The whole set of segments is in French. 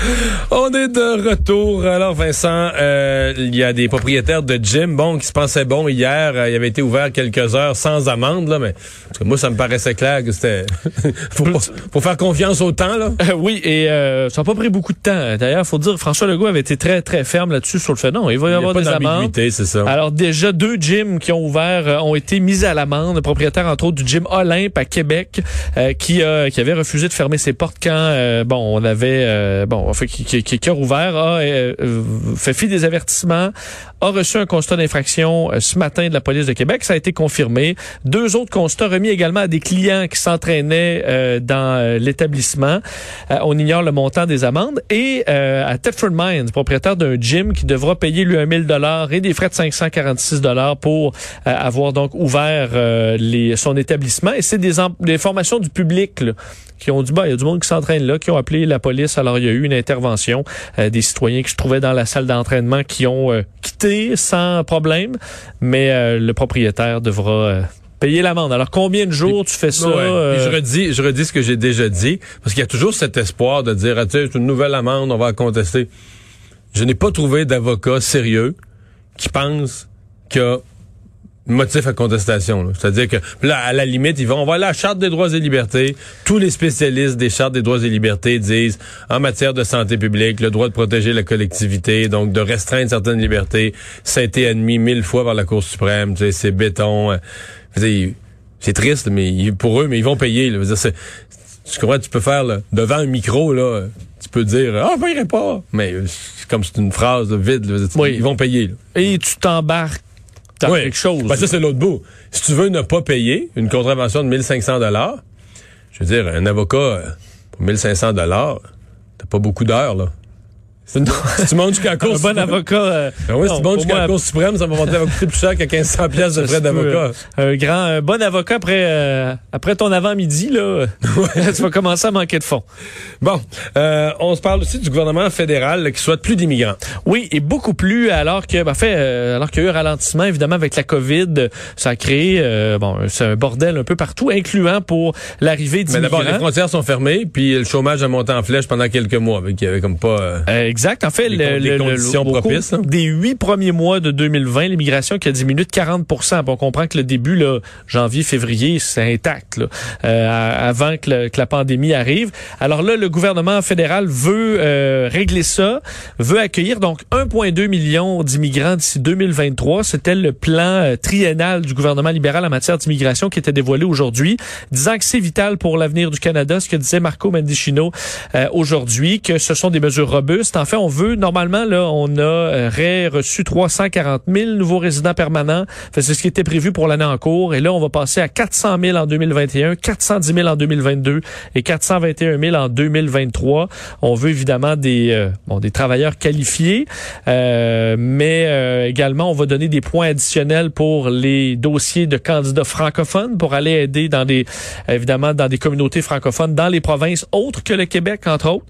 On est de retour. Alors Vincent, euh, il y a des propriétaires de gym, bon, qui se pensaient bon hier. Euh, il avait été ouvert quelques heures sans amende, là, mais parce que moi, ça me paraissait clair que c'était faut, pas- faut faire confiance au temps, là. Euh, oui, et ça n'a pas pris beaucoup de temps. D'ailleurs, faut dire, François Legault avait été très, très ferme là-dessus sur le fait. Non, il va y Il y a avoir pas des amendes. d'ambiguïté, c'est ça. Alors déjà, deux gyms qui ont ouvert ont été mis à l'amende. Propriétaire, entre autres, du gym Olympe à Québec, qui, qui avait refusé de fermer ses portes quand, bon, on avait, euh, bon, en fait, qui, qui, qui- a rouvert, a euh, euh, fait fi des avertissements, a reçu un constat d'infraction euh, ce matin de la police de Québec. Ça a été confirmé. Deux autres constats remis également à des clients qui s'entraînaient euh, dans euh, l'établissement. Euh, on ignore le montant des amendes. Et à Thetford Mines, propriétaire d'un gym qui devra payer lui un 1000 dollars et des frais de 546 dollars pour avoir donc ouvert les, son établissement. Et c'est des, des formations du public là, qui ont dit, bah, il y a du monde qui s'entraîne là, qui ont appelé la police. Alors, il y a eu une intervention euh, des citoyens qui se trouvaient dans la salle d'entraînement qui ont euh, quitté sans problème, mais euh, le propriétaire devra euh, payer l'amende. Alors, combien de jours tu fais ça? Ouais. euh, je redis, je redis ce que j'ai déjà dit, parce qu'il y a toujours cet espoir de dire, ah, tu sais, c'est une nouvelle amende, on va la contester. Je n'ai pas trouvé d'avocat sérieux qui pense qu'il y a motif à contestation. là. C'est-à-dire que là, à la limite, ils vont, on va la Charte des droits et libertés. Tous les spécialistes des Chartes des droits et libertés disent, en matière de santé publique, le droit de protéger la collectivité, donc de restreindre certaines libertés, ça a été admis mille fois par la Cour suprême. Tu sais, c'est béton. euh, c'est triste, mais pour eux, mais ils vont payer. Là. Dire, tu comprends, tu peux faire là, devant un micro, là, tu peux dire Ah, je payerai pas. Mais euh, comme c'est une phrase vide. là. Oui. Ils vont payer. là. et tu t'embarques dans Oui. quelque chose. Ben, ça, c'est l'autre bout. Si tu veux ne pas payer une contravention de 1500 dollars, je veux dire, un avocat euh, pour 1500 dollars, t'as pas beaucoup d'heures, là. Si tu montes jusqu'à la Cour un bon avocat. euh, Ben oui, si non, tu montes pour jusqu'à la Cour suprême, ça va coûter plus cher que 1500 pièces de frais d'avocat. euh, Un grand, un bon avocat après, euh, après ton avant-midi, là, tu vas commencer à manquer de fonds. Bon, euh, on se parle aussi du gouvernement fédéral là, qui souhaite plus d'immigrants. Oui, et beaucoup plus alors que, ben, en fait, euh, alors qu'il y a eu un ralentissement, évidemment, avec la COVID, euh, ça a créé, euh, bon, c'est un bordel un peu partout, incluant pour l'arrivée Mais d'immigrants. d'abord, les frontières sont fermées, puis le chômage a monté en flèche pendant quelques mois. Y avait comme pas... exact. En fait, Les le, le- le- conditions cours propices, hein. des huit premiers mois de 2020, l'immigration qui a diminué de 40 Bon, On comprend que le début, là, janvier, février, c'est intact, là, euh, avant que, le- que la pandémie arrive. Alors là, le gouvernement fédéral veut euh, régler ça, veut accueillir donc 1,2 million d'immigrants d'ici 2023. C'était le plan euh, triennal du gouvernement libéral en matière d'immigration qui était dévoilé aujourd'hui, disant que c'est vital pour l'avenir du Canada, ce que disait Marco Mendicino euh, aujourd'hui, que ce sont des mesures robustes. En fait, on veut, normalement, là, on aurait reçu 340 000 nouveaux résidents permanents. C'est ce qui était prévu pour l'année en cours. Et là, on va passer à 400 000 en 2021, 410 000 en 2022 et 421 000 en 2023. On veut évidemment des, euh, bon, des travailleurs qualifiés, euh, mais euh, également, on va donner des points additionnels pour les dossiers de candidats francophones pour aller aider dans des, évidemment, dans des communautés francophones dans les provinces autres que le Québec, entre autres.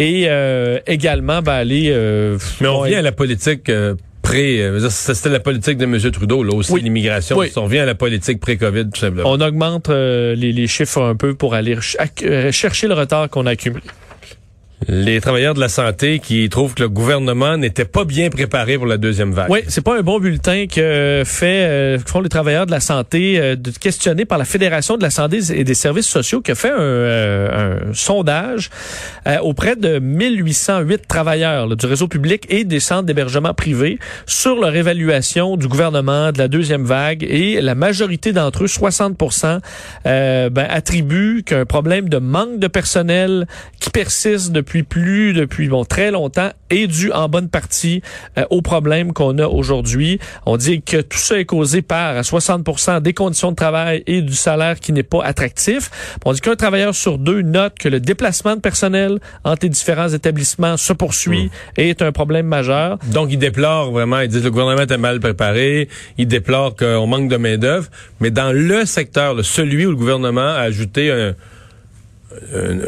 Et euh, également, ben, aller... euh, Mais on revient à la politique euh, pré... euh, C'était la politique de M. Trudeau, là aussi, Oui. l'immigration. Oui. On revient à la politique pré-COVID, tout simplement. on augmente euh, les, les chiffres un peu pour aller ch- chercher le retard qu'on a accumulé. Les travailleurs de la santé qui trouvent que le gouvernement n'était pas bien préparé pour la deuxième vague. Oui, c'est pas un bon bulletin que fait euh, font les travailleurs de la santé euh, de questionner par la Fédération de la santé et des services sociaux qui a fait un, euh, un sondage euh, auprès de 1808 travailleurs là, du réseau public et des centres d'hébergement privés sur leur évaluation du gouvernement de la deuxième vague et la majorité d'entre eux 60 euh, ben, attribuent qu'un problème de manque de personnel qui persiste depuis plus depuis bon très longtemps est dû en bonne partie euh, aux problèmes qu'on a aujourd'hui. On dit que tout ça est causé par à 60 des conditions de travail et du salaire qui n'est pas attractif. On dit qu'un travailleur sur deux note que le déplacement de personnel entre les différents établissements se poursuit et est un problème majeur. Donc, ils déplorent vraiment, ils disent que le gouvernement était mal préparé, ils déplorent qu'on manque de main-d'œuvre, mais dans le secteur, celui où le gouvernement a ajouté un- un-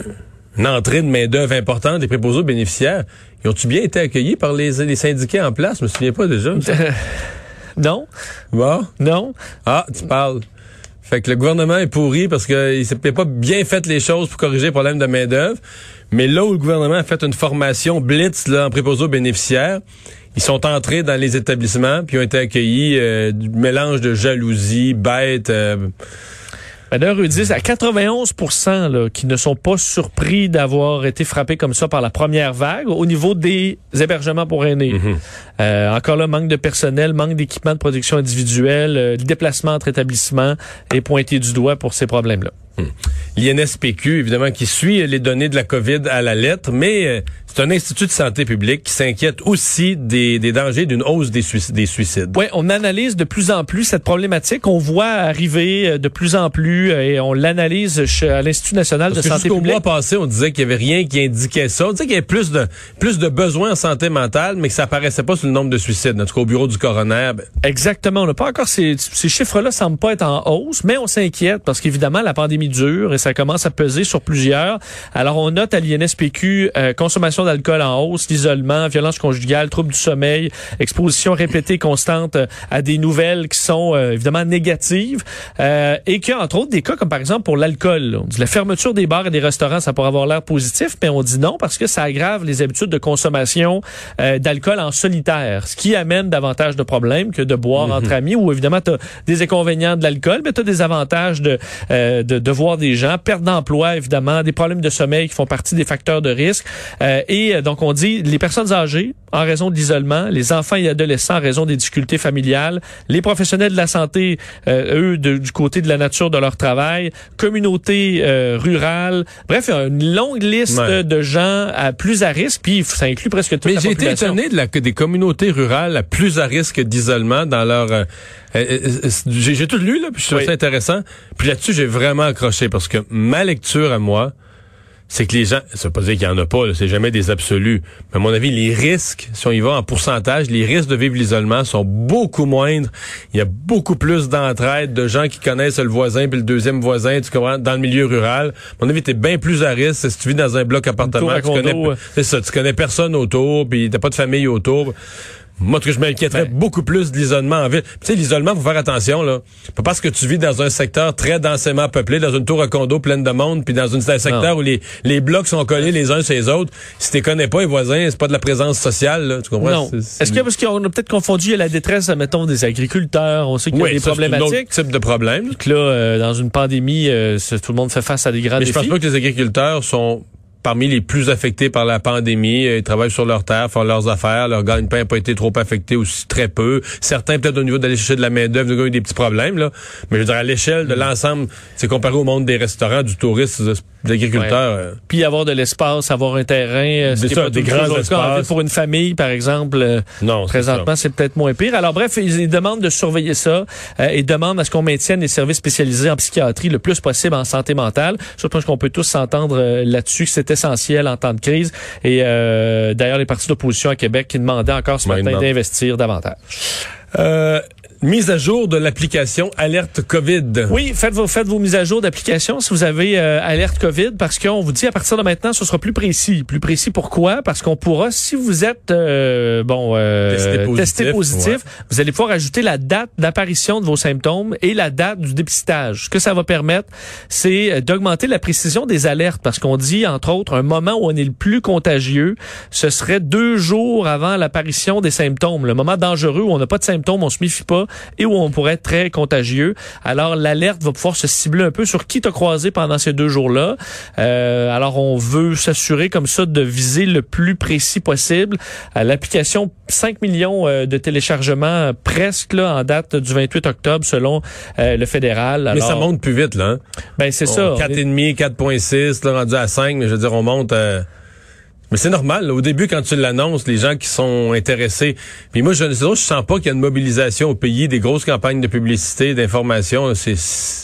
une entrée de main-d'œuvre importante des préposés aux bénéficiaires, ils ont-tu bien été accueillis par les, les syndiqués en place? Je me souviens pas déjà. Non, Bon. non. Ah, tu parles. Fait que le gouvernement est pourri parce qu'il s'est peut-être pas bien fait les choses pour corriger le problème de main-d'œuvre. Mais là où le gouvernement a fait une formation blitz là, en préposé aux bénéficiaires, ils sont entrés dans les établissements puis ont été accueillis euh, du mélange de jalousie, bête. euh, D'ailleurs, ils disent à 91% là, qui ne sont pas surpris d'avoir été frappés comme ça par la première vague au niveau des hébergements pour aînés. Euh, encore là, manque de personnel, manque d'équipement de protection individuelle, euh, le déplacement entre établissements est pointé du doigt pour ces problèmes-là. L'INSPQ, évidemment, qui suit les données de la COVID à la lettre, mais euh, c'est un institut de santé publique qui s'inquiète aussi des, des dangers d'une hausse des, suic- des suicides. Oui, on analyse de plus en plus cette problématique. On voit arriver euh, de plus en plus euh, et on l'analyse à l'Institut national Parce de que santé jusqu'au publique. mois passé, on disait qu'il y avait rien qui indiquait ça. On disait qu'il y avait plus de plus de besoins en santé mentale, mais que ça apparaissait pas sur le nombre de suicides. En tout cas, au bureau du coroner, ben, Exactement. On n'a pas encore ces, ces chiffres-là semblent pas être en hausse, mais on s'inquiète parce qu'évidemment la pandémie dure et ça commence à peser sur plusieurs. Alors on note à l'INSPQ euh, consommation d'alcool en hausse, l'isolement, violence conjugale, troubles du sommeil, exposition répétée constante euh, à des nouvelles qui sont euh, évidemment négatives euh, et qu'il y a entre autres des cas comme par exemple pour l'alcool. On dit la fermeture des bars et des restaurants, ça pourrait avoir l'air positif, mais on dit non parce que ça aggrave les habitudes de consommation euh, d'alcool en solitaire, ce qui amène davantage de problèmes que de boire entre amis, où évidemment tu as des inconvénients de l'alcool, mais tu as des avantages de, euh, de, de voir des gens, perte d'emploi évidemment, des problèmes de sommeil qui font partie des facteurs de risque. Euh, et euh, donc on dit les personnes âgées en raison de l'isolement, les enfants et adolescents en raison des difficultés familiales, les professionnels de la santé, euh, eux, de- du côté de la nature de leur travail, communauté euh, rurale, bref, il y a une longue liste Ouais. de gens à plus à risque, puis ça inclut presque toute Mais la j'ai été population. étonné de la, que des communautés rurales à plus à risque d'isolement dans leur... euh, euh, euh, j'ai j'ai tout lu, là, puis je trouve Oui. ça intéressant. Puis là-dessus, j'ai vraiment accroché parce que ma lecture à moi, c'est que les gens, ça veut pas dire qu'il y en a pas, c'est jamais des absolus. Mais à mon avis, les risques, si on y va en pourcentage, les risques de vivre l'isolement sont beaucoup moindres. Il y a beaucoup plus d'entraide de gens qui connaissent le voisin puis le deuxième voisin, tu comprends, dans le milieu rural. À mon avis, t'es bien plus à risque si tu vis dans un bloc appartement. tu connais, ouais. c'est ça, tu connais personne autour, puis t'as pas de famille autour. Moi, cas, je m'inquiéterais Ben. beaucoup plus de l'isolement en ville. Tu sais, l'isolement, faut faire attention, là. Pas parce que tu vis dans un secteur très densément peuplé, dans une tour à condo pleine de monde, puis dans une- un secteur Non. où les, les blocs sont collés les uns sur les autres, si tu connais pas les voisins, c'est pas de la présence sociale, là. Tu comprends? Non. Est-ce que parce qu'on a peut-être confondu la détresse, mettons, des agriculteurs, on sait qu'il y a oui, des ça, un autre problématiques. type de problème. Que là, euh, dans une pandémie, euh, tout le monde fait face à des grands Mais je défis. pense pas que les agriculteurs sont parmi les plus affectés par la pandémie. Euh, Ils travaillent sur leur terre, font leurs affaires. Leur gagne-pain n'a pas été trop affecté aussi très peu. Certains, peut-être au niveau d'aller chercher de la main-d'œuvre, ont eu des petits problèmes, là. Mais je veux dire, à l'échelle Mm. de l'ensemble, c'est comparé au monde des restaurants, du tourisme, de l'agriculteur. euh, Puis avoir de l'espace, avoir un terrain, euh, ce Des qui est ça, pas des toujours grands espaces. Pour une famille, par exemple, euh, non, présentement, c'est peut-être moins pire. Alors bref, ils, ils demandent de surveiller ça euh, et demandent à ce qu'on maintienne les services spécialisés en psychiatrie le plus possible en santé mentale. Je pense qu'on peut tous s'entendre euh, là-dessus que c'est essentiel en temps de crise? Et euh, d'ailleurs, les partis d'opposition à Québec qui demandaient encore ce matin d'investir davantage. Euh, mise à jour de l'application Alerte COVID. Oui, faites vos, faites vos mises à jour d'application si vous avez euh, alerte COVID parce qu'on vous dit à partir de maintenant, ce sera plus précis. Plus précis pourquoi? Parce qu'on pourra, si vous êtes euh, bon euh, Testé positif, testé positif, vous allez pouvoir ajouter la date d'apparition de vos symptômes et la date du dépistage. Ce que ça va permettre, c'est euh, d'augmenter la précision des alertes parce qu'on dit, entre autres, un moment où on est le plus contagieux, ce serait deux jours avant l'apparition des symptômes. Le moment dangereux où on n'a pas de symptômes, on se méfie pas et où on pourrait être très contagieux. Alors, l'alerte va pouvoir se cibler un peu sur qui t'a croisé pendant ces deux jours-là. Euh, alors, on veut s'assurer comme ça de viser le plus précis possible. Euh, L'application, 5 millions euh, de téléchargements euh, presque là, en date du 28 octobre selon euh, le fédéral. Mais ça monte plus vite, là. Hein? Ben, c'est ça. 4,5, 4,6, là, rendu à 5, mais je veux dire, on monte... euh, Mais c'est normal. là. Au début, quand tu l'annonces, les gens qui sont intéressés. Puis moi, je ne je sens pas qu'il y a une mobilisation au pays, des grosses campagnes de publicité, d'information. C'est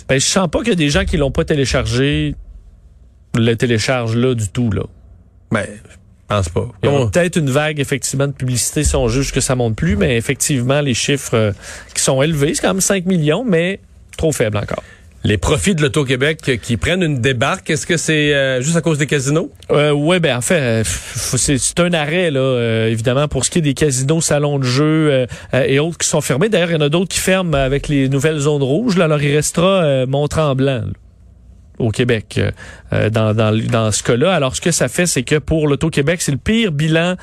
Ben, je sens pas qu'il y a des gens qui l'ont pas téléchargé le téléchargent là du tout là. ben, je pense pas. Il y Comment- peut-être une vague effectivement de publicité si on juge que ça monte plus, mais effectivement les chiffres euh, qui sont élevés, c'est quand même 5 millions, mais trop faible encore. Les profits de l'Auto-Québec qui prennent une débarque, est-ce que c'est euh, juste à cause des casinos? Euh, oui, ben en fait, euh, c'est un arrêt, là, euh, évidemment, pour ce qui est des casinos, salons de jeu euh, euh, et autres qui sont fermés. D'ailleurs, il y en a d'autres qui ferment avec les nouvelles zones rouges. Là, alors, il restera Mont-Tremblant. Au Québec euh, euh, dans, dans, dans ce cas-là. Alors, ce que ça fait, c'est que pour l'Auto-Québec, c'est le pire bilan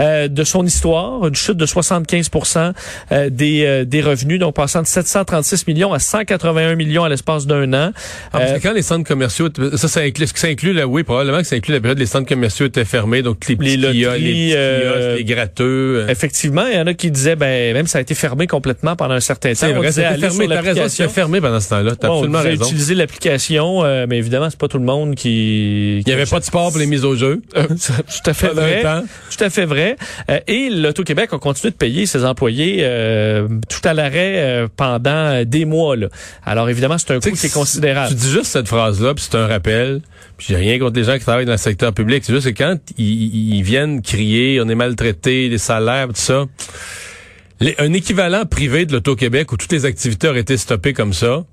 euh, de son histoire, une chute de 75% euh, des, euh, des revenus, donc passant de 736 millions à 181 millions à l'espace d'un an. Ah, parce Euh, que quand les centres commerciaux, ça, ça inclut, est-ce que ça inclut, là, oui, probablement que ça inclut la période où les centres commerciaux étaient fermés, donc les petits Les kiosques, les, petits euh, kiosques, les gratteux. Effectivement, il y en a qui disaient, ben même ça a été fermé complètement pendant un certain temps. C'est On vrai, disait, c'était allez fermé, t'as raison, fermé pendant ce temps-là, t'as Bon, absolument raison. utilisé l'application, euh, mais évidemment, c'est pas tout le monde qui... Il n'y avait pas de sport pour les mises au jeu. tout à fait vrai. Tout à fait vrai. Euh, et l'Auto-Québec a continué de payer ses employés euh, tout à l'arrêt euh, pendant des mois. Là. Alors évidemment, c'est un coût qui est considérable. Tu dis juste cette phrase-là, puis c'est un rappel. Puis j'ai rien contre les gens qui travaillent dans le secteur public. C'est juste que quand ils, ils viennent crier, on est maltraité, les salaires, tout ça. les- un équivalent privé de l'Auto-Québec où toutes les activités auraient été stoppées comme ça,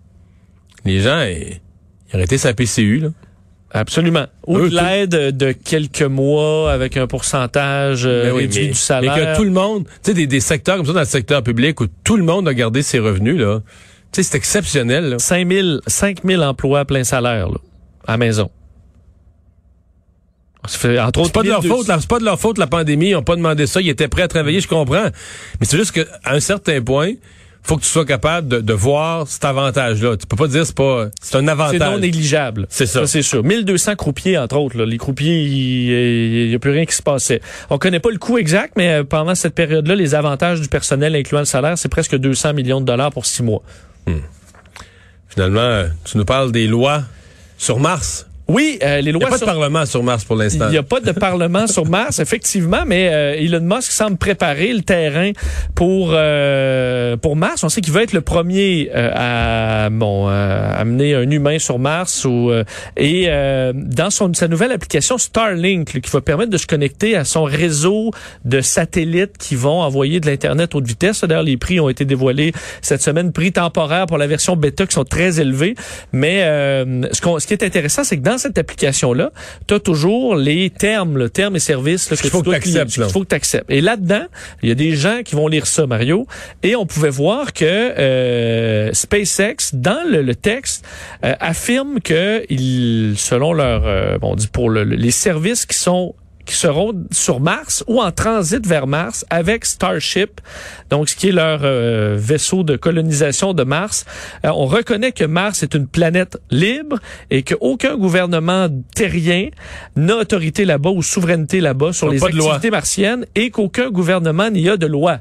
les gens, ils auraient été sa PCU, là. Absolument. Ou de l'aide de quelques mois avec un pourcentage euh, Ben oui, réduit mais- du Mais salaire. que tout le monde, tu sais, des, des secteurs comme ça dans le secteur public où tout le monde a gardé ses revenus, là. Tu sais, c'est exceptionnel, là. 5 000, 5 000 emplois à plein salaire là, à maison. Fait, entre autres, C'est pas de leur 1200. faute, là. c'est pas de leur faute la pandémie, ils ont pas demandé ça, ils étaient prêts à travailler, je comprends. Mais c'est juste qu'à un certain point, faut que tu sois capable de, de voir cet avantage-là. Tu peux pas dire c'est pas, c'est un C'est avantage. non négligeable. C'est ça. c'est sûr. 1200 croupiers, entre autres. là. Les croupiers, il n'y a plus rien qui se passait. On connaît pas le coût exact, mais euh, pendant cette période-là, les avantages du personnel, incluant le salaire, c'est presque 200 millions de dollars pour six mois. Finalement, euh, tu nous parles des lois sur Mars. Oui, euh, les Il n'y lois a pas sur- de parlement sur Mars pour l'instant. Il n'y a pas de parlement sur Mars, effectivement, mais euh, Elon Musk semble préparer le terrain pour euh, pour Mars. On sait qu'il va être le premier euh, à bon euh, amener un humain sur Mars ou euh, et euh, dans son sa nouvelle application Starlink là, qui va permettre de se connecter à son réseau de satellites qui vont envoyer de l'internet haute vitesse. D'ailleurs, les prix ont été dévoilés cette semaine, prix temporaires pour la version bêta qui sont très élevés. Mais euh, ce, qu'on- ce qui est intéressant, c'est que dans cette application-là, tu as toujours les termes, le terme et services là, qu'il faut tu dois que qu'il faut que tu acceptes. Et là-dedans, il y a des gens qui vont lire ça, Mario, et on pouvait voir que euh, SpaceX, dans le, le texte, euh, affirme que, ils, selon leur, euh, bon, on dit pour le- le- les services qui sont qui seront sur Mars ou en transit vers Mars avec Starship, donc ce qui est leur euh, vaisseau de colonisation de Mars. Euh, on reconnaît que Mars est une planète libre et qu'aucun gouvernement terrien n'a autorité là-bas ou souveraineté là-bas sur les activités martiennes et qu'aucun gouvernement n'y a de loi.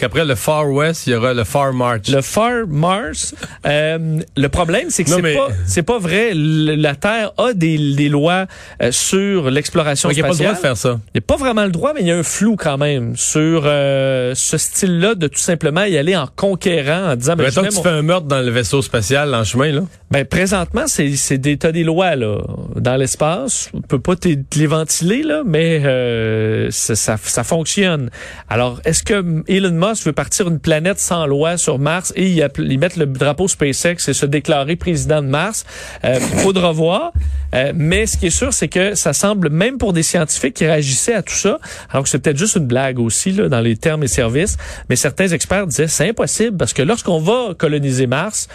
Après le Far West, il y aura le Far March. Le Far Mars, euh, le problème, c'est que c'est mais- pas, c'est pas vrai. Le- la Terre a des, des lois euh, sur l'exploration Donc, il n'y a pas le spatiale. droit de faire ça. Il n'y a pas vraiment le droit, mais il y a un flou quand même sur euh, ce style-là de tout simplement y aller en conquérant, en disant, ben, Mettons mets que tu mon- fais un meurtre dans le vaisseau spatial en chemin, là. ben, présentement, c'est, c'est des, t'as des lois là dans l'espace. On peut pas te te les ventiler là, mais euh, ça, ça, ça fonctionne. Alors, est-ce que Elon Musk veut partir une planète sans loi sur Mars et y, y le drapeau SpaceX et se déclarer président de Mars euh, Faudra voir. Euh, mais ce qui est sûr, c'est que ça semble, même pour des scientifiques qui réagissaient à tout ça, alors que c'est peut-être juste une blague aussi là, dans les termes et services, mais certains experts disaient c'est impossible parce que lorsqu'on va coloniser Mars,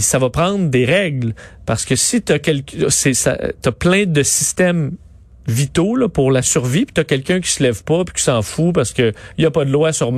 ça va prendre des règles parce que si tu as plein de systèmes vitaux là, pour la survie, puis tu as quelqu'un qui se lève pas puis qui s'en fout parce que il y a pas de loi sur